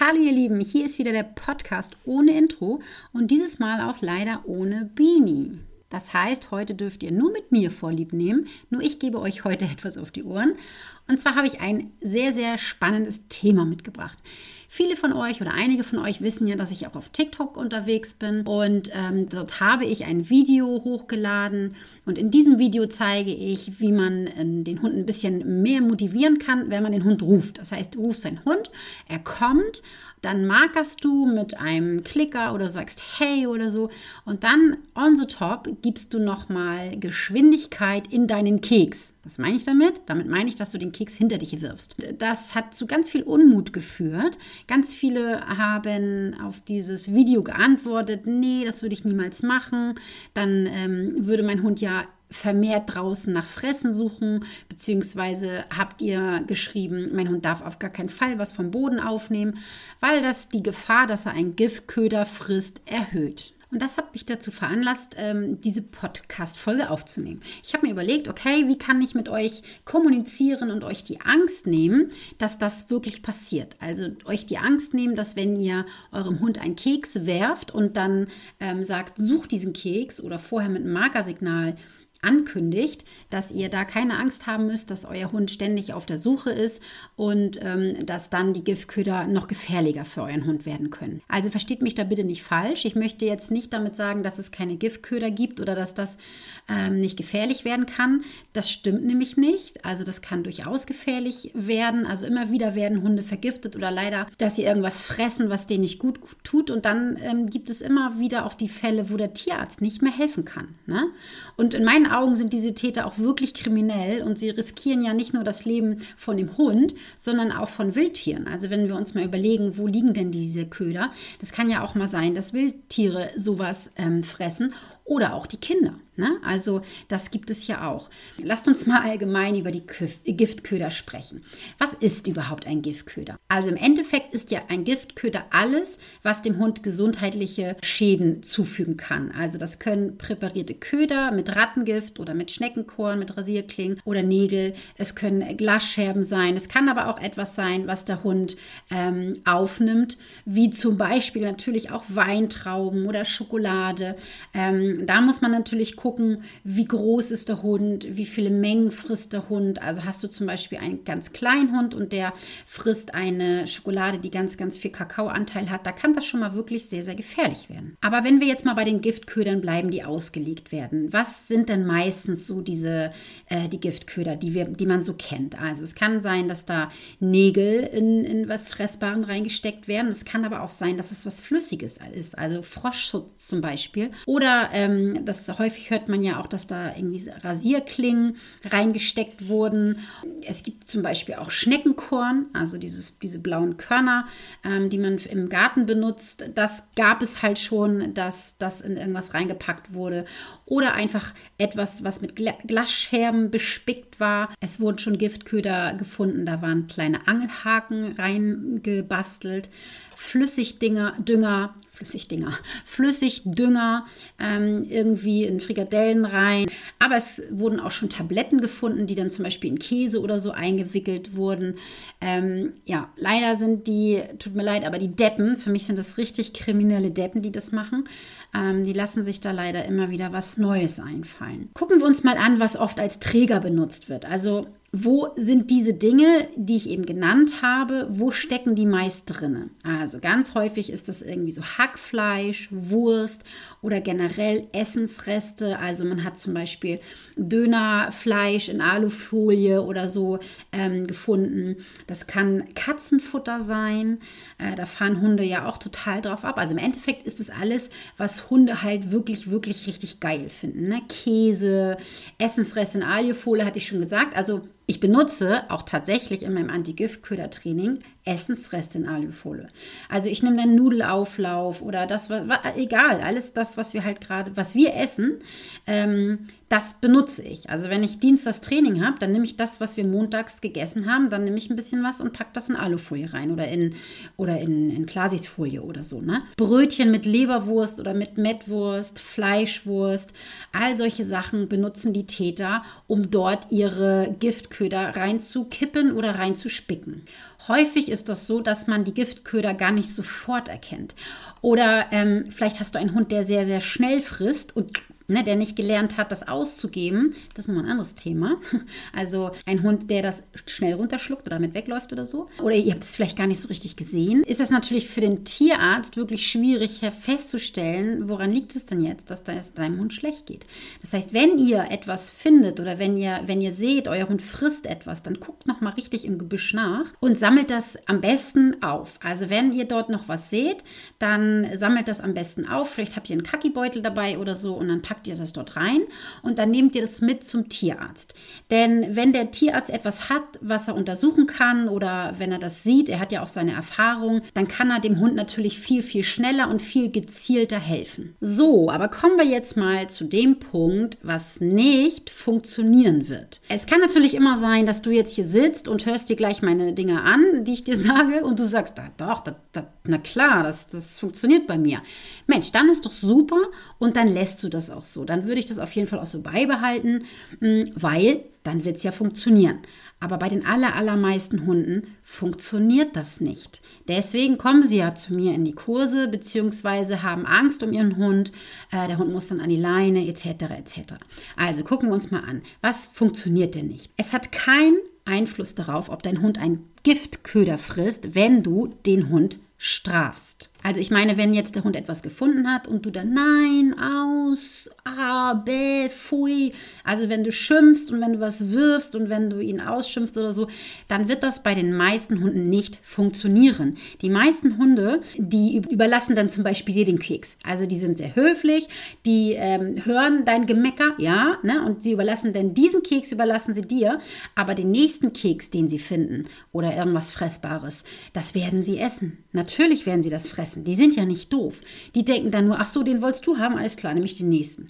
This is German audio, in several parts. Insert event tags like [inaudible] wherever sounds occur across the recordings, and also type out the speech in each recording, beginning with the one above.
Hallo ihr Lieben, hier ist wieder der Podcast ohne Intro und dieses Mal auch leider ohne Beanie. Das heißt, heute dürft ihr nur mit mir Vorlieb nehmen, nur ich gebe euch heute [laughs] etwas auf die Ohren. Und zwar habe ich ein sehr, sehr spannendes Thema mitgebracht. Viele von euch oder einige von euch wissen ja, dass ich auch auf TikTok unterwegs bin und ähm, dort habe ich ein Video hochgeladen und in diesem Video zeige ich, wie man äh, den Hund ein bisschen mehr motivieren kann, wenn man den Hund ruft. Das heißt, du rufst deinen Hund, er kommt dann markerst du mit einem Klicker oder sagst Hey oder so und dann on the top gibst du nochmal Geschwindigkeit in deinen Keks. Was meine ich damit? Damit meine ich, dass du den Keks hinter dich wirfst. Das hat zu ganz viel Unmut geführt. Ganz viele haben auf dieses Video geantwortet, nee, das würde ich niemals machen. Dann ähm, würde mein Hund ja vermehrt draußen nach Fressen suchen, beziehungsweise habt ihr geschrieben, mein Hund darf auf gar keinen Fall was vom Boden aufnehmen, weil das die Gefahr, dass er einen Giftköder frisst, erhöht. Und das hat mich dazu veranlasst, ähm, diese Podcast-Folge aufzunehmen. Ich habe mir überlegt, okay, wie kann ich mit euch kommunizieren und euch die Angst nehmen, dass das wirklich passiert. Also euch die Angst nehmen, dass wenn ihr eurem Hund einen Keks werft und dann ähm, sagt, sucht diesen Keks oder vorher mit einem Markersignal ankündigt, dass ihr da keine Angst haben müsst, dass euer Hund ständig auf der Suche ist und ähm, dass dann die Giftköder noch gefährlicher für euren Hund werden können. Also versteht mich da bitte nicht falsch. Ich möchte jetzt nicht damit sagen, dass es keine Giftköder gibt oder dass das ähm, nicht gefährlich werden kann. Das stimmt nämlich nicht. Also das kann durchaus gefährlich werden. Also immer wieder werden Hunde vergiftet oder leider, dass sie irgendwas fressen, was denen nicht gut tut. Und dann ähm, gibt es immer wieder auch die Fälle, wo der Tierarzt nicht mehr helfen kann. Ne? Und in meinen Augen sind diese Täter auch wirklich kriminell und sie riskieren ja nicht nur das Leben von dem Hund, sondern auch von Wildtieren. Also wenn wir uns mal überlegen, wo liegen denn diese Köder? Das kann ja auch mal sein, dass Wildtiere sowas ähm, fressen oder auch die Kinder. Ne? Also das gibt es ja auch. Lasst uns mal allgemein über die Giftköder sprechen. Was ist überhaupt ein Giftköder? Also im Endeffekt ist ja ein Giftköder alles, was dem Hund gesundheitliche Schäden zufügen kann. Also das können präparierte Köder mit Rattengift oder mit Schneckenkorn, mit Rasierklingen oder Nägel. Es können Glasscherben sein. Es kann aber auch etwas sein, was der Hund ähm, aufnimmt, wie zum Beispiel natürlich auch Weintrauben oder Schokolade. Ähm, da muss man natürlich gucken, wie groß ist der Hund, wie viele Mengen frisst der Hund. Also hast du zum Beispiel einen ganz kleinen Hund und der frisst eine Schokolade, die ganz, ganz viel Kakaoanteil hat, da kann das schon mal wirklich sehr, sehr gefährlich werden. Aber wenn wir jetzt mal bei den Giftködern bleiben, die ausgelegt werden, was sind denn meistens so diese, äh, die Giftköder, die, wir, die man so kennt? Also es kann sein, dass da Nägel in, in was Fressbaren reingesteckt werden. Es kann aber auch sein, dass es was Flüssiges ist, also Froschschutz zum Beispiel. Oder äh, ähm, das häufig hört man ja auch, dass da irgendwie Rasierklingen reingesteckt wurden. Es gibt zum Beispiel auch Schneckenkorn, also dieses, diese blauen Körner, ähm, die man im Garten benutzt. Das gab es halt schon, dass das in irgendwas reingepackt wurde. Oder einfach etwas, was mit Glasscherben bespickt war. Es wurden schon Giftköder gefunden, da waren kleine Angelhaken reingebastelt. Flüssigdünger, Dünger, Flüssigdinger, Flüssigdünger ähm, irgendwie in Frikadellen rein. Aber es wurden auch schon Tabletten gefunden, die dann zum Beispiel in Käse oder so eingewickelt wurden. Ähm, ja, leider sind die, tut mir leid, aber die Deppen, für mich sind das richtig kriminelle Deppen, die das machen. Ähm, die lassen sich da leider immer wieder was Neues einfallen. Gucken wir uns mal an, was oft als Träger benutzt wird. Also wo sind diese Dinge, die ich eben genannt habe, wo stecken die meist drin? Also ganz häufig ist das irgendwie so Hackfleisch, Wurst oder generell Essensreste. Also man hat zum Beispiel Dönerfleisch in Alufolie oder so ähm, gefunden. Das kann Katzenfutter sein. Äh, da fahren Hunde ja auch total drauf ab. Also im Endeffekt ist es alles, was Hunde halt wirklich, wirklich richtig geil finden. Ne? Käse, Essensreste in Alufolie hatte ich schon gesagt. Also ich benutze auch tatsächlich in meinem Anti-Giftköder-Training Essensreste in Alufolie. Also ich nehme dann Nudelauflauf oder das, egal, alles das, was wir halt gerade, was wir essen, ähm, das benutze ich. Also wenn ich Dienstags Training habe, dann nehme ich das, was wir montags gegessen haben, dann nehme ich ein bisschen was und packe das in Alufolie rein oder in, oder in, in Klasisfolie oder so. Ne? Brötchen mit Leberwurst oder mit Mettwurst, Fleischwurst, all solche Sachen benutzen die Täter, um dort ihre Giftköder reinzukippen oder reinzuspicken. Häufig ist das so, dass man die Giftköder gar nicht sofort erkennt. Oder ähm, vielleicht hast du einen Hund, der sehr, sehr schnell frisst und ne, der nicht gelernt hat, das auszugeben, das ist nochmal ein anderes Thema. [laughs] Also ein Hund, der das schnell runterschluckt oder damit wegläuft oder so. Oder ihr habt es vielleicht gar nicht so richtig gesehen. Ist das natürlich für den Tierarzt wirklich schwierig festzustellen, woran liegt es denn jetzt, dass es deinem Hund schlecht geht. Das heißt, wenn ihr etwas findet oder wenn ihr, wenn ihr seht, euer Hund frisst etwas, dann guckt nochmal richtig im Gebüsch nach und sammelt das am besten auf. Also wenn ihr dort noch was seht, dann sammelt das am besten auf. Vielleicht habt ihr einen Kackibeutel dabei oder so und dann packt packt ihr das dort rein und dann nehmt ihr das mit zum Tierarzt. Denn wenn der Tierarzt etwas hat, was er untersuchen kann oder wenn er das sieht, er hat ja auch seine Erfahrung, dann kann er dem Hund natürlich viel, viel schneller und viel gezielter helfen. So, aber kommen wir jetzt mal zu dem Punkt, was nicht funktionieren wird. Es kann natürlich immer sein, dass du jetzt hier sitzt und hörst dir gleich meine Dinge an, die ich dir [laughs] sage und du sagst, da, doch, da, da, na klar, das, das funktioniert bei mir. Mensch, dann ist doch super und dann lässt du das auch so. Dann würde ich das auf jeden Fall auch so beibehalten, hm, weil dann wird es ja funktionieren. Aber bei den aller, allermeisten Hunden funktioniert das nicht. Deswegen kommen sie ja zu mir in die Kurse, beziehungsweise haben Angst um ihren Hund. Äh, der Hund muss dann an die Leine, etc. etc. Also gucken wir uns mal an. Was funktioniert denn nicht? Es hat keinen Einfluss darauf, ob dein Hund ein Giftköder frisst, wenn du den Hund strafst. Also ich meine, wenn jetzt der Hund etwas gefunden hat und du dann nein, aus, ah, bäh, pfui. Also wenn du schimpfst und wenn du was wirfst und wenn du ihn ausschimpfst oder so, dann wird das bei den meisten Hunden nicht funktionieren. Die meisten Hunde, die überlassen dann zum Beispiel dir den Keks. Also die sind sehr höflich, die ähm, hören dein Gemecker, ja, ne, und sie überlassen dann diesen Keks, überlassen sie dir, aber den nächsten Keks, den sie finden oder irgendwas Fressbares, das werden sie essen. Natürlich werden sie das fressen essen. Die sind ja nicht doof. Die denken dann nur, ach so, den wolltest du haben, alles klar, nämlich den nächsten.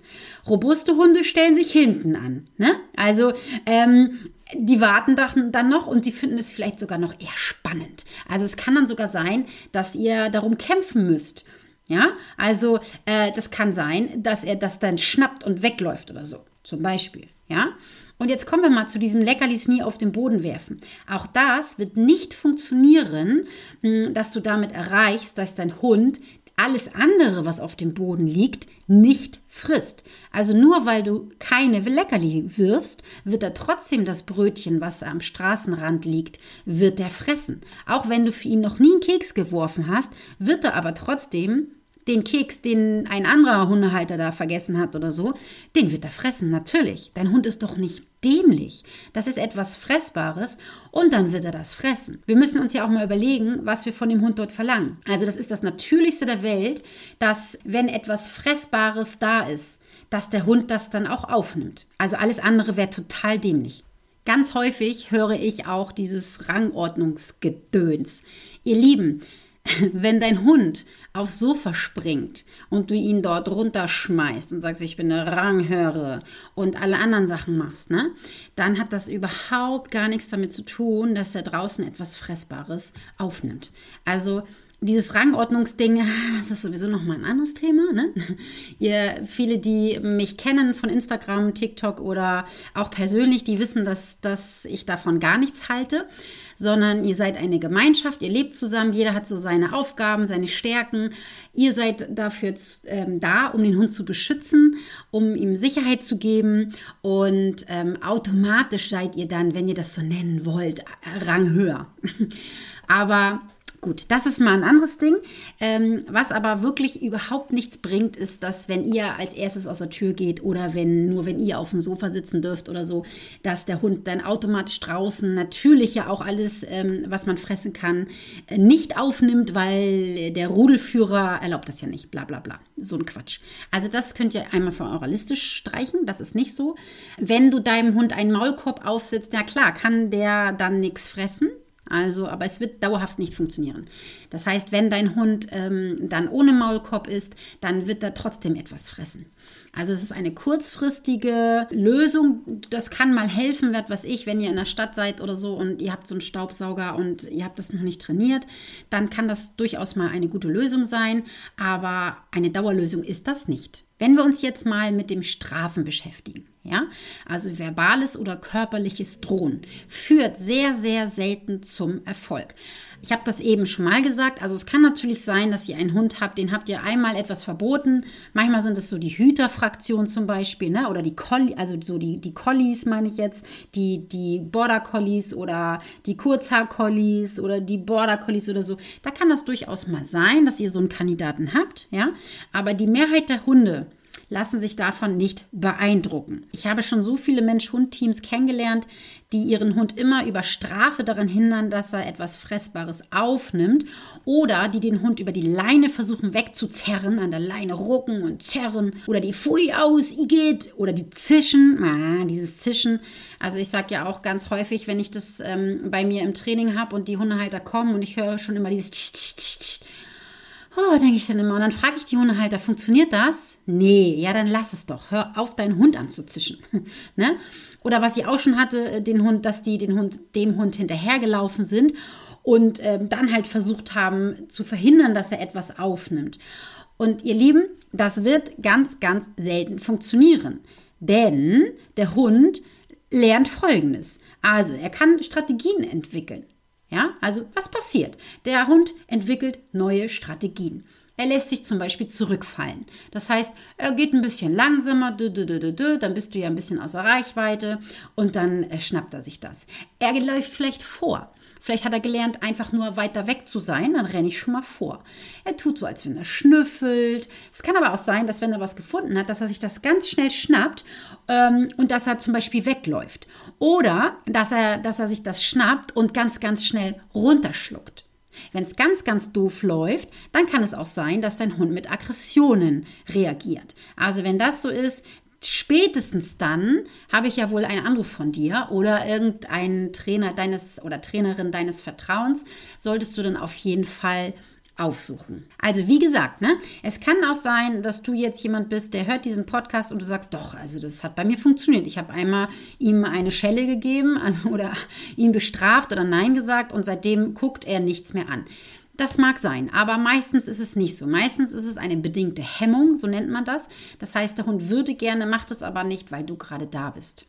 Robuste Hunde stellen sich hinten an. Ne? Also ähm, die warten dann noch und sie finden es vielleicht sogar noch eher spannend. Also es kann dann sogar sein, dass ihr darum kämpfen müsst. Ja, also äh, das kann sein, dass er das dann schnappt und wegläuft oder so, zum Beispiel. Ja, und jetzt kommen wir mal zu diesem Leckerlis nie auf den Boden werfen. Auch das wird nicht funktionieren, hm, dass du damit erreichst, dass dein Hund alles andere, was auf dem Boden liegt, nicht frisst. Also nur weil du keine Leckerli wirfst, wird er trotzdem das Brötchen, was am Straßenrand liegt, wird er fressen. Auch wenn du für ihn noch nie einen Keks geworfen hast, wird er aber trotzdem den Keks, den ein anderer Hundehalter da vergessen hat oder so, den wird er fressen, natürlich. Dein Hund ist doch nicht dämlich. Das ist etwas Fressbares und dann wird er das fressen. Wir müssen uns ja auch mal überlegen, was wir von dem Hund dort verlangen. Also das ist das Natürlichste der Welt, dass wenn etwas Fressbares da ist, dass der Hund das dann auch aufnimmt. Also alles andere wäre total dämlich. Ganz häufig höre ich auch dieses Rangordnungsgedöns. Ihr Lieben, [laughs] wenn dein Hund aufs Sofa springt und du ihn dort runterschmeißt und sagst, ich bin eine Ranghöre und alle anderen Sachen machst, ne, dann hat das überhaupt gar nichts damit zu tun, dass er draußen etwas Fressbares aufnimmt. Also dieses Rangordnungsding, [laughs] das ist sowieso nochmal ein anderes Thema. Ne? [laughs] Ihr, viele, die mich kennen von Instagram, TikTok oder auch persönlich, die wissen, dass, dass ich davon gar nichts halte sondern ihr seid eine Gemeinschaft, ihr lebt zusammen, jeder hat so seine Aufgaben, seine Stärken. Ihr seid dafür ähm, da, um den Hund zu beschützen, um ihm Sicherheit zu geben und ähm, automatisch seid ihr dann, wenn ihr das so nennen wollt, ranghöher. [laughs] Aber Gut, das ist mal ein anderes Ding. Ähm, was aber wirklich überhaupt nichts bringt, ist, dass wenn ihr als erstes aus der Tür geht oder wenn nur wenn ihr auf dem Sofa sitzen dürft oder so, dass der Hund dann automatisch draußen natürlich ja auch alles, ähm, was man fressen kann, äh, nicht aufnimmt, weil der Rudelführer erlaubt das ja nicht. Bla bla bla. So ein Quatsch. Also das könnt ihr einmal von eurer Liste streichen. Das ist nicht so. Wenn du deinem Hund einen Maulkorb aufsetzt, ja klar, kann der dann nichts fressen Also, aber es wird dauerhaft nicht funktionieren. Das heißt, wenn dein Hund ähm, dann ohne Maulkorb ist, dann wird er trotzdem etwas fressen. Also es ist eine kurzfristige Lösung. Das kann mal helfen, wird was ich, wenn ihr in der Stadt seid oder so und ihr habt so einen Staubsauger und ihr habt das noch nicht trainiert, dann kann das durchaus mal eine gute Lösung sein. Aber eine Dauerlösung ist das nicht. Wenn wir uns jetzt mal mit dem Strafen beschäftigen, ja, also verbales oder körperliches Drohen führt sehr, sehr selten zum Erfolg. Ich habe das eben schon mal gesagt. Also es kann natürlich sein, dass ihr einen Hund habt, den habt ihr einmal etwas verboten. Manchmal sind es so die Hüterfraktion zum Beispiel, ne? oder die Collie, also so die, die Collies meine ich jetzt, die, die Border Collies oder die Kurzhaar Collies oder die Border Collies oder so. Da kann das durchaus mal sein, dass ihr so einen Kandidaten habt, ja. Aber die Mehrheit der Hunde lassen sich davon nicht beeindrucken. Ich habe schon so viele Mensch-Hund-Teams kennengelernt, die ihren Hund immer über Strafe daran hindern, dass er etwas Fressbares aufnimmt oder die den Hund über die Leine versuchen wegzuzerren, an der Leine rucken und zerren oder die Pfui aus, Igitt oder die zischen, ah, dieses Zischen. Also ich sage ja auch ganz häufig, wenn ich das ähm, bei mir im Training habe und die Hundehalter kommen und ich höre schon immer dieses tsch, tsch, tsch, tsch, Oh, denke ich dann immer. Und dann frage ich die Hundehalter, funktioniert das? Nee, ja, dann lass es doch. Hör auf, deinen Hund anzuzischen. [laughs] ne? Oder was ich auch schon hatte, äh, den Hund, dass die den Hund, dem Hund hinterhergelaufen sind und ähm, dann halt versucht haben zu verhindern, dass er etwas aufnimmt. Und ihr Lieben, das wird ganz, ganz selten funktionieren. Denn der Hund lernt Folgendes. Also, er kann Strategien entwickeln. Ja, also was passiert? Der Hund entwickelt neue Strategien. Er lässt sich zum Beispiel zurückfallen. Das heißt, er geht ein bisschen langsamer, dann bist du ja ein bisschen außer Reichweite und dann äh, schnappt er sich das. Er läuft vielleicht vor. Vielleicht hat er gelernt, einfach nur weiter weg zu sein, dann renne ich schon mal vor. Er tut so, als wenn er schnüffelt. Es kann aber auch sein, dass wenn er was gefunden hat, dass er sich das ganz schnell schnappt ähm, und dass er zum Beispiel wegläuft. Oder dass er, dass er sich das schnappt und ganz, ganz schnell runterschluckt. Wenn es ganz, ganz doof läuft, dann kann es auch sein, dass dein Hund mit Aggressionen reagiert. Also wenn das so ist, spätestens dann habe ich ja wohl einen Anruf von dir oder irgendein Trainer deines oder Trainerin deines Vertrauens, solltest du dann auf jeden Fall aufsuchen. Also wie gesagt, ne, es kann auch sein, dass du jetzt jemand bist, der hört diesen Podcast und du sagst, doch, also das hat bei mir funktioniert. Ich habe einmal ihm eine Schelle gegeben, also oder [laughs] ihn bestraft oder nein gesagt und seitdem guckt er nichts mehr an. Das mag sein, aber meistens ist es nicht so. Meistens ist es eine bedingte Hemmung, so nennt man das. Das heißt, der Hund würde gerne, macht es aber nicht, weil du gerade da bist.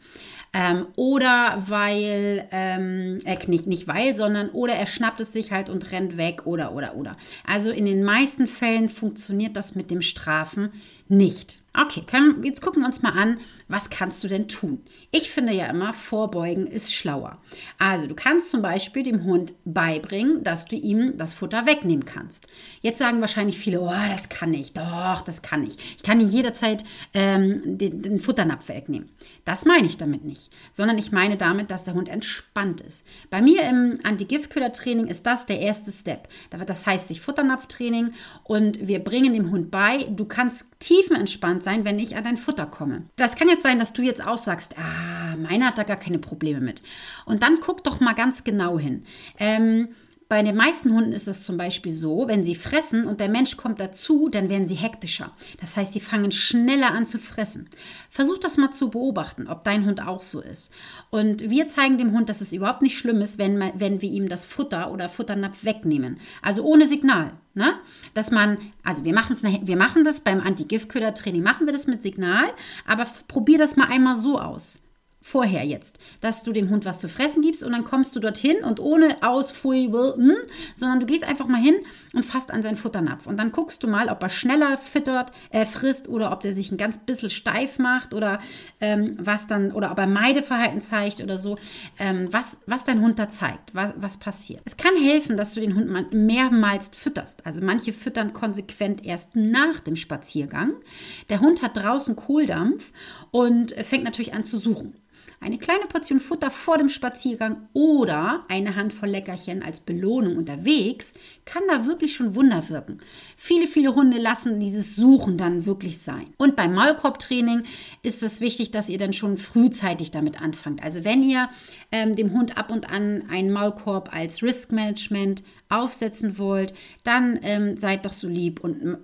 Ähm, oder weil, ähm, äh, nicht, nicht weil, sondern oder er schnappt es sich halt und rennt weg oder, oder, oder. Also in den meisten Fällen funktioniert das mit dem Strafen nicht. Okay, können, jetzt gucken wir uns mal an, was kannst du denn tun? Ich finde ja immer, vorbeugen ist schlauer. Also du kannst zum Beispiel dem Hund beibringen, dass du ihm das Futter wegnehmen kannst. Jetzt sagen wahrscheinlich viele, oh, das kann ich. Doch, das kann ich. Ich kann ihm jederzeit ähm, den, den Futternapf wegnehmen. Das meine ich damit nicht, sondern ich meine damit, dass der Hund entspannt ist. Bei mir im Anti-Giftköder-Training ist das der erste Step. Das heißt, sich Futternapftraining und wir bringen dem Hund bei, du kannst tiefenentspannt sein, wenn ich an dein Futter komme. Das kann jetzt sein, dass du jetzt auch sagst, ah, meiner hat da gar keine Probleme mit. Und dann guck doch mal ganz genau hin. Ähm, bei den meisten Hunden ist es zum Beispiel so, wenn sie fressen und der Mensch kommt dazu, dann werden sie hektischer. Das heißt, sie fangen schneller an zu fressen. Versuch das mal zu beobachten, ob dein Hund auch so ist. Und wir zeigen dem Hund, dass es überhaupt nicht schlimm ist, wenn, wenn wir ihm das Futter oder Futternapf wegnehmen. Also ohne Signal. Ne? Dass man, also wir, wir machen das beim Anti-Giftköder-Training, machen wir das mit Signal, aber probier das mal einmal so aus vorher jetzt, dass du dem Hund was zu fressen gibst und dann kommst du dorthin und ohne Ausfui, sondern du gehst einfach mal hin und fasst an seinen Futternapf und dann guckst du mal, ob er schneller füttert, äh, frisst oder ob der sich ein ganz bisschen steif macht oder ähm, was dann oder ob er Meideverhalten zeigt oder so, ähm, was, was dein Hund da zeigt, was, was passiert. Es kann helfen, dass du den Hund mehrmals fütterst. Also manche füttern konsequent erst nach dem Spaziergang. Der Hund hat draußen Kohldampf und fängt natürlich an zu suchen. Eine kleine Portion Futter vor dem Spaziergang oder eine Handvoll Leckerchen als Belohnung unterwegs kann da wirklich schon Wunder wirken. Viele, viele Hunde lassen dieses Suchen dann wirklich sein. Und beim Maulkorbtraining ist es wichtig, dass ihr dann schon frühzeitig damit anfangt. Also wenn ihr ähm, dem Hund ab und an einen Maulkorb als Risk Management aufsetzen wollt, dann ähm, seid doch so lieb und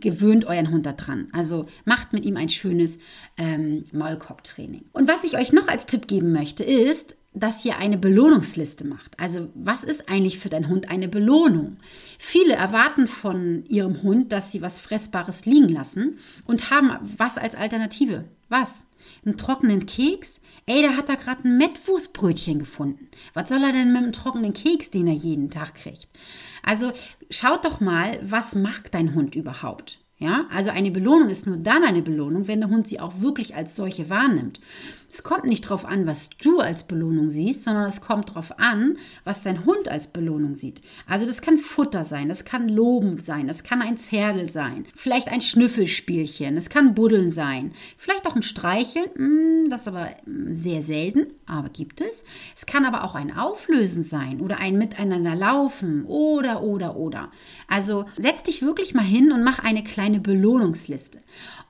gewöhnt euren Hund daran. Also macht mit ihm ein schönes ähm, Maulkorbtraining. Und was ich euch noch als Tipp geben möchte, ist, dass ihr eine Belohnungsliste macht. Also was ist eigentlich für deinen Hund eine Belohnung? Viele erwarten von ihrem Hund, dass sie was Fressbares liegen lassen und haben was als Alternative. Was? Einen trockenen Keks? Ey, der hat da gerade ein Mettwurstbrötchen gefunden. Was soll er denn mit einem trockenen Keks, den er jeden Tag kriegt? Also schaut doch mal, was mag dein Hund überhaupt? Ja, also eine Belohnung ist nur dann eine Belohnung, wenn der Hund sie auch wirklich als solche wahrnimmt. Es kommt nicht darauf an, was du als Belohnung siehst, sondern es kommt darauf an, was dein Hund als Belohnung sieht. Also das kann Futter sein, das kann Loben sein, das kann ein Zergel sein, vielleicht ein Schnüffelspielchen, es kann Buddeln sein, vielleicht auch ein Streicheln, hm, das aber hm, sehr selten, aber gibt es. Es kann aber auch ein Auflösen sein oder ein Miteinander laufen oder, oder, oder. Also setz dich wirklich mal hin und mach eine kleine Belohnungsliste.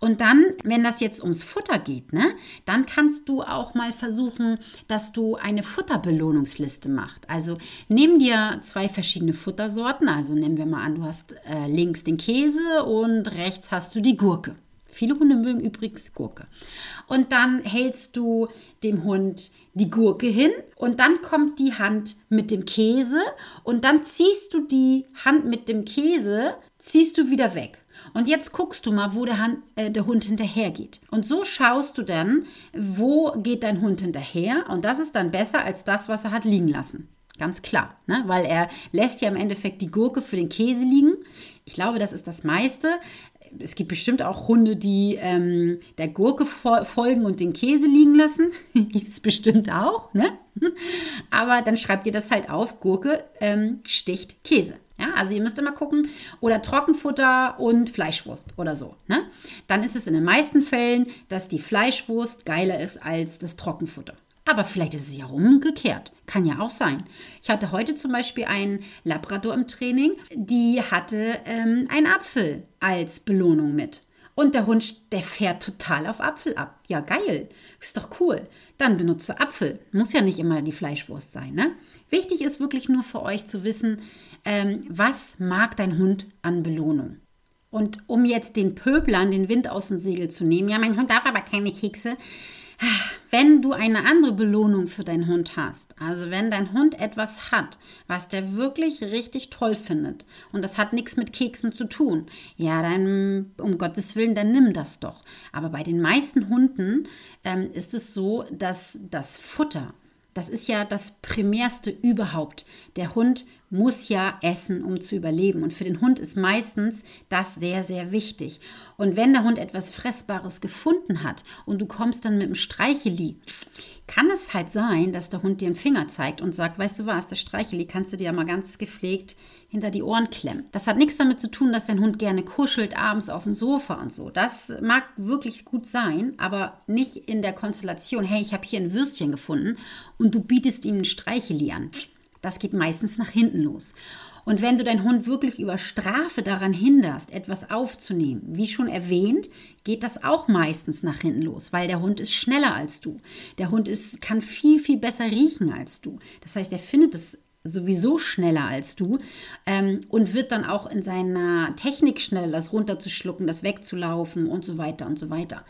Und dann, wenn das jetzt ums Futter geht, ne, dann kannst du auch mal versuchen, dass du eine Futterbelohnungsliste machst. Also nimm dir zwei verschiedene Futtersorten. Also nehmen wir mal an, du hast äh, links den Käse und rechts hast du die Gurke. Viele Hunde mögen übrigens Gurke. Und dann hältst du dem Hund die Gurke hin und dann kommt die Hand mit dem Käse und dann ziehst du die Hand mit dem Käse, ziehst du wieder weg. Und jetzt guckst du mal, wo der, Hand, äh, der Hund hinterher geht. Und so schaust du dann, wo geht dein Hund hinterher. Und das ist dann besser als das, was er hat liegen lassen. Ganz klar, ne? weil er lässt ja im Endeffekt die Gurke für den Käse liegen. Ich glaube, das ist das meiste. Es gibt bestimmt auch Hunde, die ähm, der Gurke folgen und den Käse liegen lassen. [laughs] gibt es bestimmt auch. Ne? [laughs] Aber dann schreibt ihr das halt auf. Gurke ähm, sticht Käse. Ja, also ihr müsst immer gucken. Oder Trockenfutter und Fleischwurst oder so. Ne? Dann ist es in den meisten Fällen, dass die Fleischwurst geiler ist als das Trockenfutter. Aber vielleicht ist es ja umgekehrt. Kann ja auch sein. Ich hatte heute zum Beispiel einen Labrador im Training, die hatte ähm, einen Apfel als Belohnung mit. Und der Hund, der fährt total auf Apfel ab. Ja, geil. Ist doch cool. Dann benutze Apfel. Muss ja nicht immer die Fleischwurst sein. Ne? Wichtig ist wirklich nur für euch zu wissen, ähm, was mag dein Hund an Belohnung? Und um jetzt den Pöblern den Wind aus dem Segel zu nehmen, ja, mein Hund darf aber keine Kekse. Wenn du eine andere Belohnung für deinen Hund hast, also wenn dein Hund etwas hat, was der wirklich richtig toll findet und das hat nichts mit Keksen zu tun, ja, dann um Gottes Willen, dann nimm das doch. Aber bei den meisten Hunden ähm, ist es so, dass das Futter das ist ja das Primärste überhaupt. Der Hund muss ja essen, um zu überleben. Und für den Hund ist meistens das sehr, sehr wichtig. Und wenn der Hund etwas Fressbares gefunden hat und du kommst dann mit dem Streicheli, kann es halt sein, dass der Hund dir einen Finger zeigt und sagt, weißt du was, das Streicheli kannst du dir ja mal ganz gepflegt hinter die Ohren klemmen. Das hat nichts damit zu tun, dass dein Hund gerne kuschelt abends auf dem Sofa und so. Das mag wirklich gut sein, aber nicht in der Konstellation, hey, ich habe hier ein Würstchen gefunden und du bietest ihm ein Streicheli an. Das geht meistens nach hinten los. Und wenn du deinen Hund wirklich über Strafe daran hinderst, etwas aufzunehmen, wie schon erwähnt, geht das auch meistens nach hinten los, weil der Hund ist schneller als du. Der Hund ist, kann viel, viel besser riechen als du. Das heißt, er findet es sowieso schneller als du ähm, und wird dann auch in seiner Technik schneller, das runterzuschlucken, das wegzulaufen und so weiter und so weiter.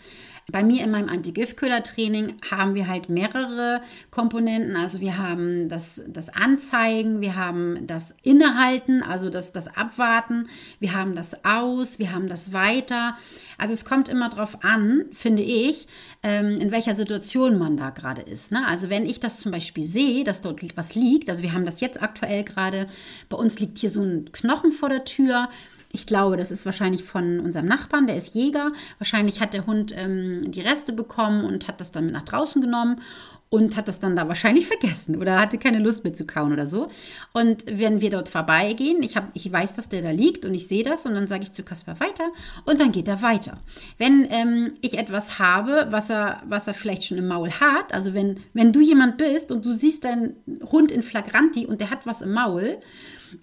Bei mir in meinem Anti-Gift-Köder-Training haben wir halt mehrere Komponenten. Also wir haben das, das Anzeigen, wir haben das Innehalten, also das, das Abwarten, wir haben das Aus, wir haben das Weiter. Also es kommt immer darauf an, finde ich, ähm, in welcher Situation man da gerade ist. Ne? Also wenn ich das zum Beispiel sehe, dass dort was liegt, also wir haben das jetzt aktuell gerade, bei uns liegt hier so ein Knochen vor der Tür, ich glaube, das ist wahrscheinlich von unserem Nachbarn, der ist Jäger. Wahrscheinlich hat der Hund ähm, die Reste bekommen und hat das dann mit nach draußen genommen. und hat das dann da wahrscheinlich [laughs] vergessen oder hatte keine Lust mehr zu kauen oder so. Und wenn wir dort vorbeigehen, ich, hab, ich weiß, dass der da liegt und ich sehe das und dann sage ich zu Kaspar weiter und dann geht er weiter. Wenn ähm, ich etwas habe, was er, was er vielleicht schon im Maul hat, also wenn, wenn du jemand bist und du siehst deinen Hund in Flagranti und der hat was im Maul,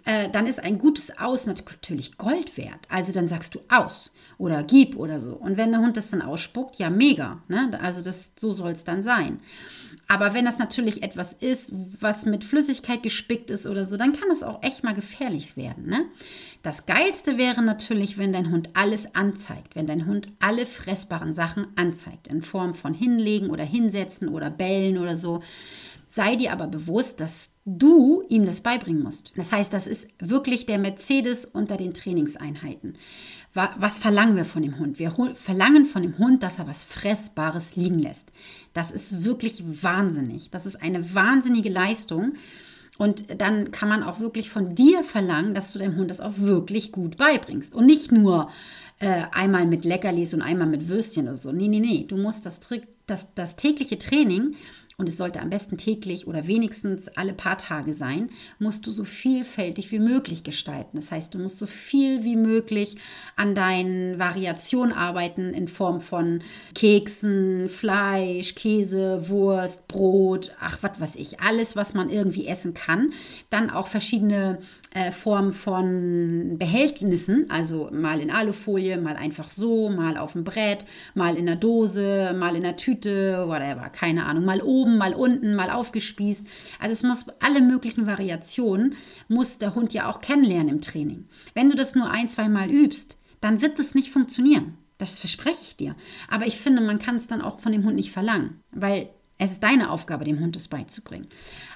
äh, dann ist ein gutes Aus natürlich Gold wert. Also dann sagst du aus oder gib oder so. Und wenn der Hund das dann ausspuckt, ja, mega. Ne? Also das, so soll es dann sein. Aber wenn das natürlich etwas ist, was mit Flüssigkeit gespickt ist oder so, dann kann das auch echt mal gefährlich werden. Ne? Das Geilste wäre natürlich, wenn dein Hund alles anzeigt, wenn dein Hund alle fressbaren Sachen anzeigt, in Form von hinlegen oder hinsetzen oder bellen oder so. Sei dir aber bewusst, dass du ihm das beibringen musst. Das heißt, das ist wirklich der Mercedes unter den Trainingseinheiten. Was verlangen wir von dem Hund? Wir verlangen von dem Hund, dass er was Fressbares liegen lässt. Das ist wirklich wahnsinnig. Das ist eine wahnsinnige Leistung. Und dann kann man auch wirklich von dir verlangen, dass du deinem Hund das auch wirklich gut beibringst. Und nicht nur äh, einmal mit Leckerlis und einmal mit Würstchen oder so. Nee, nee, nee. Du musst das, das, das tägliche Training und es sollte am besten täglich oder wenigstens alle paar Tage sein, musst du so vielfältig wie möglich gestalten. Das heißt, du musst so viel wie möglich an deinen Variationen arbeiten in Form von Keksen, Fleisch, Käse, Wurst, Brot, ach, was weiß ich, alles, was man irgendwie essen kann. Dann auch verschiedene äh, Form von Behältnissen, also mal in Alufolie, mal einfach so, mal auf dem Brett, mal in der Dose, mal in der Tüte, whatever, keine Ahnung, mal oben, mal unten, mal aufgespießt. Also es muss alle möglichen Variationen, muss der Hund ja auch kennenlernen im Training. Wenn du das nur ein, zwei Mal übst, dann wird das nicht funktionieren. Das verspreche ich dir. Aber ich finde, man kann es dann auch von dem Hund nicht verlangen, weil es ist deine Aufgabe, dem Hund das beizubringen.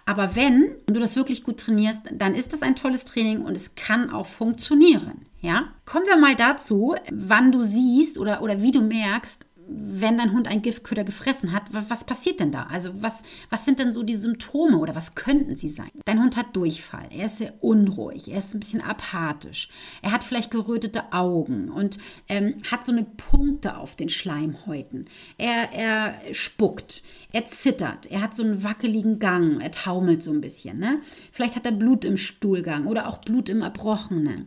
Aber wenn du das wirklich gut trainierst, dann ist das ein tolles Training und es kann auch funktionieren. Ja? Kommen wir mal dazu, wann du siehst oder, oder wie du merkst, wenn dein Hund ein Giftköder gefressen hat, was passiert denn da? Also was, was sind denn so die Symptome oder was könnten sie sein? Dein Hund hat Durchfall, er ist sehr unruhig, er ist ein bisschen apathisch, er hat vielleicht gerötete Augen und ähm, hat so eine Punkte auf den Schleimhäuten. Er, er spuckt, er zittert, er hat so einen wackeligen Gang, er taumelt so ein bisschen. Ne? Vielleicht hat er Blut im Stuhlgang oder auch Blut im Erbrochenen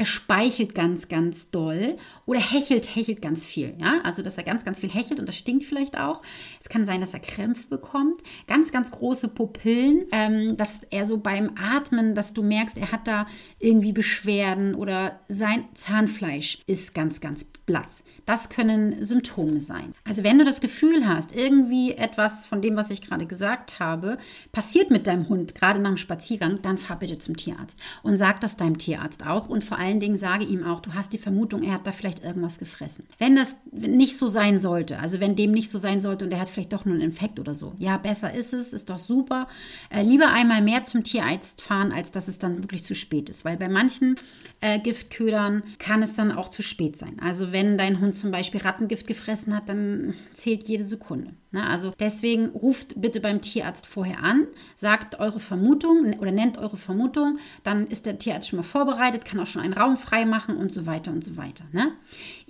er speichelt ganz, ganz doll oder hechelt, hechelt ganz viel. Ja? Also, dass er ganz, ganz viel hechelt und das stinkt vielleicht auch. Es kann sein, dass er Krämpfe bekommt, ganz, ganz große Pupillen, ähm, dass er so beim Atmen, dass du merkst, er hat da irgendwie Beschwerden oder sein Zahnfleisch ist ganz, ganz blass. Das können Symptome sein. Also, wenn du das Gefühl hast, irgendwie etwas von dem, was ich gerade gesagt habe, passiert mit deinem Hund, gerade nach dem Spaziergang, dann fahr bitte zum Tierarzt und sag das deinem Tierarzt auch und vor allen Dingen sage ihm auch, du hast die Vermutung, er hat da vielleicht irgendwas gefressen. Wenn das nicht so sein sollte, also wenn dem nicht so sein sollte und er hat vielleicht doch nur einen Infekt oder so, ja, besser ist es, ist doch super. Äh, lieber einmal mehr zum Tierarzt fahren, als dass es dann wirklich zu spät ist, weil bei manchen äh, Giftködern kann es dann auch zu spät sein. Also wenn dein Hund zum Beispiel Rattengift gefressen hat, dann zählt jede Sekunde. Ne? Also deswegen ruft bitte beim Tierarzt vorher an, sagt eure Vermutung oder nennt eure Vermutung, dann ist der Tierarzt schon mal vorbereitet, kann auch schon einen Raum frei machen und so weiter und so weiter. Ne?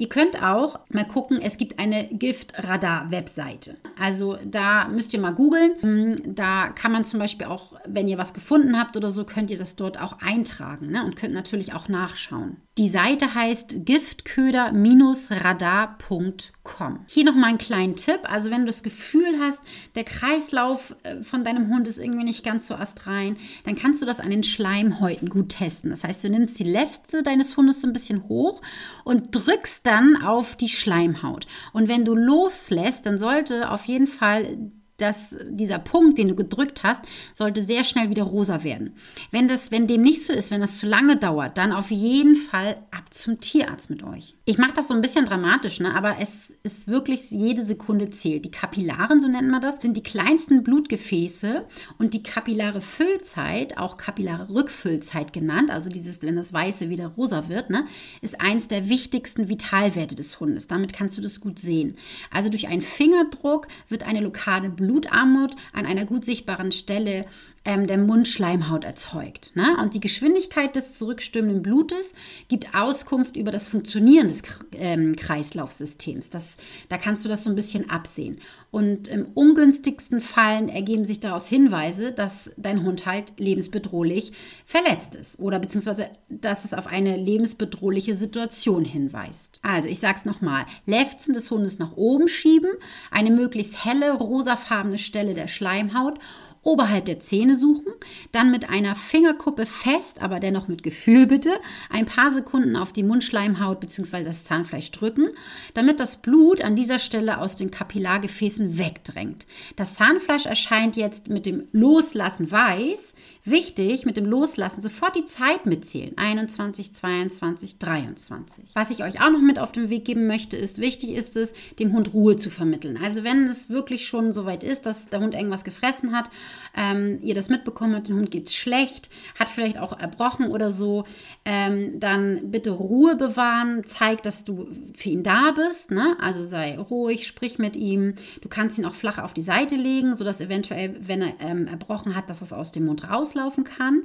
Ihr könnt auch mal gucken, es gibt eine Giftradar-Webseite. Also da müsst ihr mal googeln. Hm, da kann man zum Beispiel auch, wenn ihr was gefunden habt oder so, könnt ihr das dort auch eintragen ne? und könnt natürlich auch nachschauen. Die Seite heißt giftköder-radar.com. Hier noch mal einen kleinen Tipp. Also wenn du das Gefühl hast, der Kreislauf äh, von deinem Hund ist irgendwie nicht ganz so astrein, dann kannst du das an den Schleimhäuten gut testen. Das heißt, du nimmst die Lefze deines Hundes so ein bisschen hoch und drückst dann auf die Schleimhaut. Und wenn du loslässt, dann sollte auf jeden Fall dass dieser Punkt, den du gedrückt hast, sollte sehr schnell wieder rosa werden. Wenn, das, wenn dem nicht so ist, wenn das zu lange dauert, dann auf jeden Fall ab zum Tierarzt mit euch. Ich mache das so ein bisschen dramatisch, ne? aber es ist wirklich jede Sekunde zählt. Die Kapillaren, so nennt man das, sind die kleinsten Blutgefäße und die kapillare Füllzeit, auch kapillare Rückfüllzeit genannt, also dieses, wenn das Weiße wieder rosa wird, ne, ist eins der wichtigsten Vitalwerte des Hundes. Damit kannst du das gut sehen. Also durch einen Fingerdruck wird eine lokale Blut Blutarmut an einer gut sichtbaren Stelle ähm, der Mundschleimhaut erzeugt. Ne? Und die Geschwindigkeit des zurückströmenden Blutes gibt Auskunft über das Funktionieren des ähm, Kreislaufsystems. Das, da kannst du das so ein bisschen absehen. Und im ungünstigsten Fallen ergeben sich daraus Hinweise, dass dein Hund halt lebensbedrohlich verletzt ist oder beziehungsweise, dass es auf eine lebensbedrohliche Situation hinweist. Also, ich sage es nochmal, Lefzen des Hundes nach oben schieben, eine möglichst helle, rosafarbene Stelle der Schleimhaut oberhalb der Zähne suchen, dann mit einer Fingerkuppe fest, aber dennoch mit Gefühl bitte, ein paar Sekunden auf die Mundschleimhaut bzw. das Zahnfleisch drücken, damit das Blut an dieser Stelle aus den Kapillargefäßen wegdrängt. Das Zahnfleisch erscheint jetzt mit dem Loslassen weiß. Wichtig, mit dem Loslassen sofort die Zeit mitzählen. 21, 22, 23. Was ich euch auch noch mit auf den Weg geben möchte, ist, wichtig ist es, dem Hund Ruhe zu vermitteln. Also wenn es wirklich schon so weit ist, dass der Hund irgendwas gefressen hat ähm, ihr das mitbekommen habt, dem Hund geht es schlecht, hat vielleicht auch erbrochen oder so, ähm, dann bitte Ruhe bewahren, zeig, dass du für ihn da bist, ne? also sei ruhig, sprich mit ihm, du kannst ihn auch flach auf die Seite legen, sodass eventuell, wenn er ähm, erbrochen hat, dass es aus dem Mund rauslaufen kann.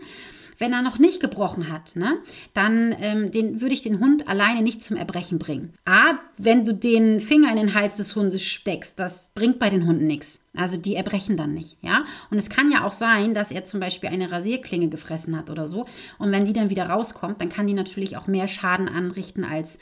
Wenn er noch nicht gebrochen hat, ne, dann ähm, den, würde ich den Hund alleine nicht zum Erbrechen bringen. A, wenn du den Finger in den Hals des Hundes steckst, das bringt bei den Hunden nichts. Also die erbrechen dann nicht, ja. Und es kann ja auch sein, dass er zum Beispiel eine Rasierklinge gefressen hat oder so. Und wenn die dann wieder rauskommt, dann kann die natürlich auch mehr Schaden anrichten als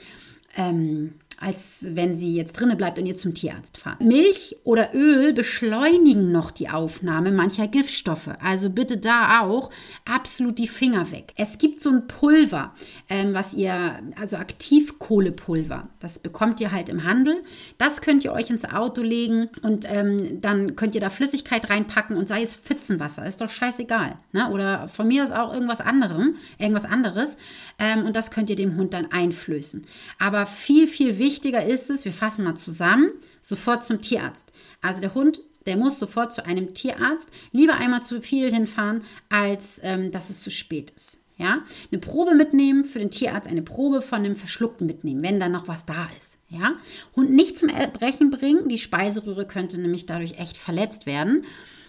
ähm, als wenn sie jetzt drinne bleibt und ihr zum Tierarzt fahrt. Milch oder Öl beschleunigen noch die Aufnahme mancher Giftstoffe. Also bitte da auch absolut die Finger weg. Es gibt so ein Pulver, ähm, was ihr, also Aktivkohlepulver, das bekommt ihr halt im Handel. Das könnt ihr euch ins Auto legen und ähm, dann könnt ihr da Flüssigkeit reinpacken und sei es Pfützenwasser, ist doch scheißegal. Ne? Oder von mir ist auch irgendwas anderem, irgendwas anderes. Ähm, und das könnt ihr dem Hund dann einflößen. Aber viel, viel wichtiger wichtiger ist es, wir fassen mal zusammen, sofort zum Tierarzt. Also der Hund, der muss sofort zu einem Tierarzt. Lieber einmal zu viel hinfahren, als ähm, dass es zu spät ist. Ja, eine Probe mitnehmen für den Tierarzt, eine Probe von dem Verschluckten mitnehmen, wenn da noch was da ist. Ja, Hund nicht zum Erbrechen bringen, die Speiseröhre könnte nämlich dadurch echt verletzt werden.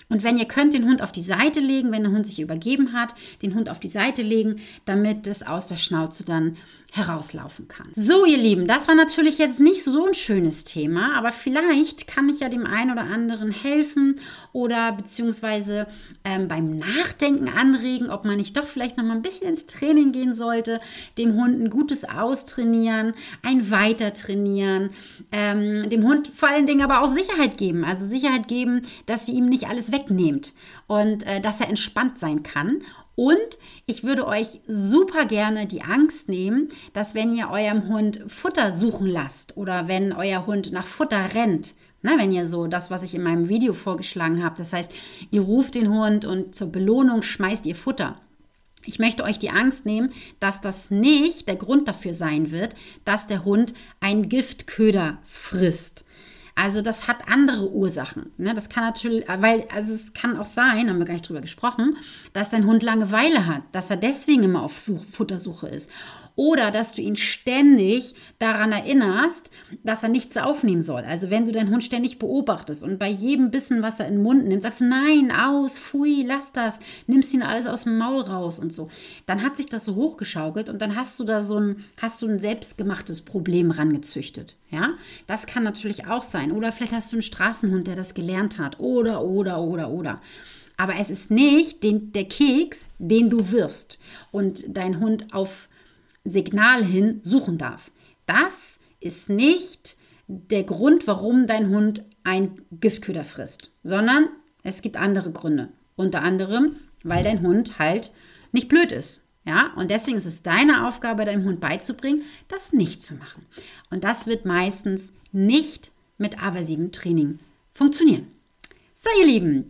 Und wenn ihr könnt, den Hund auf die Seite legen, wenn der Hund sich übergeben hat, den Hund auf die Seite legen, damit es aus der Schnauze dann herauslaufen kann. So, ihr Lieben, das war natürlich jetzt nicht so ein schönes Thema, aber vielleicht kann ich ja dem einen oder anderen helfen oder beziehungsweise ähm, beim Nachdenken anregen, ob man nicht doch vielleicht noch mal ein bisschen ins Training gehen sollte, dem Hund ein gutes Austrainieren, ein Weitertrainieren, ähm, dem Hund vor allen Dingen aber auch Sicherheit geben. Also Sicherheit geben, dass sie ihm nicht alles wegnehmt und äh, dass er entspannt sein kann und ich würde euch super gerne die Angst nehmen, dass wenn ihr eurem Hund Futter suchen lasst oder wenn euer Hund nach Futter rennt, ne, wenn ihr so das, was ich in meinem Video vorgeschlagen habe, das heißt, ihr ruft den Hund und zur Belohnung schmeißt ihr Futter. Ich möchte euch die Angst nehmen, dass das nicht der Grund dafür sein wird, dass der Hund einen Giftköder frisst. Also das hat andere Ursachen. Ne? Das kann natürlich, weil, also es kann auch sein, haben wir gar nicht drüber gesprochen, dass dein Hund Langeweile hat, dass er deswegen immer auf Such, Futtersuche ist. Oder dass du ihn ständig daran erinnerst, dass er nichts aufnehmen soll. Also wenn du deinen Hund ständig beobachtest und bei jedem Bissen, was er in den Mund nimmt, sagst du, nein, aus, pfui, lass das, nimmst ihn alles aus dem Maul raus und so. Dann hat sich das so hochgeschaukelt und dann hast du da so ein, hast du ein selbstgemachtes Problem rangezüchtet. Ja, das kann natürlich auch sein. Oder vielleicht hast du einen Straßenhund, der das gelernt hat. Oder, oder, oder, oder. Aber es ist nicht den, der Keks, den du wirfst und dein Hund auf Signal hin suchen darf. Das ist nicht der Grund, warum dein Hund ein Giftköder frisst, sondern es gibt andere Gründe. Unter anderem, weil dein Hund halt nicht blöd ist. Ja, und deswegen ist es deine Aufgabe, deinem Hund beizubringen, das nicht zu machen. Und das wird meistens nicht mit aversivem Training funktionieren. So, ihr Lieben,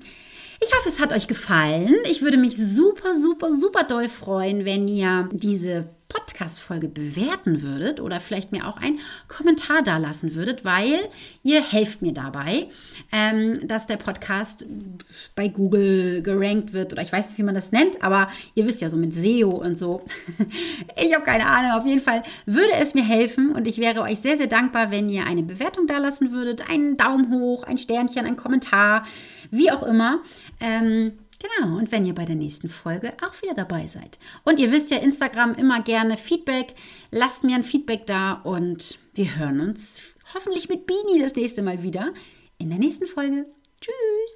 ich hoffe, es hat euch gefallen. Ich würde mich super, super, super doll freuen, wenn ihr diese Podcast-Folge bewerten würdet oder vielleicht mir auch einen Kommentar da lassen würdet, weil ihr helft mir dabei, ähm, dass der Podcast bei Google gerankt wird oder ich weiß nicht, wie man das nennt, aber ihr wisst ja so mit SEO und so. [laughs] ich habe keine Ahnung. Auf jeden Fall würde es mir helfen und ich wäre euch sehr, sehr dankbar, wenn ihr eine Bewertung da lassen würdet, einen Daumen hoch, ein Sternchen, ein Kommentar, wie auch immer. Ähm, Genau, und wenn ihr bei der nächsten Folge auch wieder dabei seid. Und ihr wisst ja, Instagram immer gerne Feedback. Lasst mir ein Feedback da und wir hören uns hoffentlich mit Bini das nächste Mal wieder in der nächsten Folge. Tschüss!